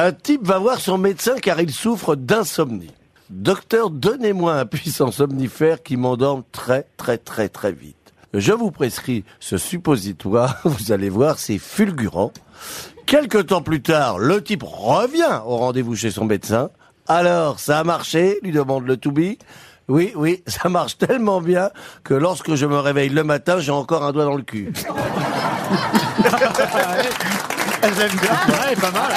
Un type va voir son médecin car il souffre d'insomnie. Docteur, donnez-moi un puissant somnifère qui m'endorme très très très très vite. Je vous prescris ce suppositoire, vous allez voir, c'est fulgurant. Quelque temps plus tard, le type revient au rendez-vous chez son médecin. Alors, ça a marché lui demande le to-be. Oui, oui, ça marche tellement bien que lorsque je me réveille le matin, j'ai encore un doigt dans le cul. J'aime bien. Ouais, pas mal.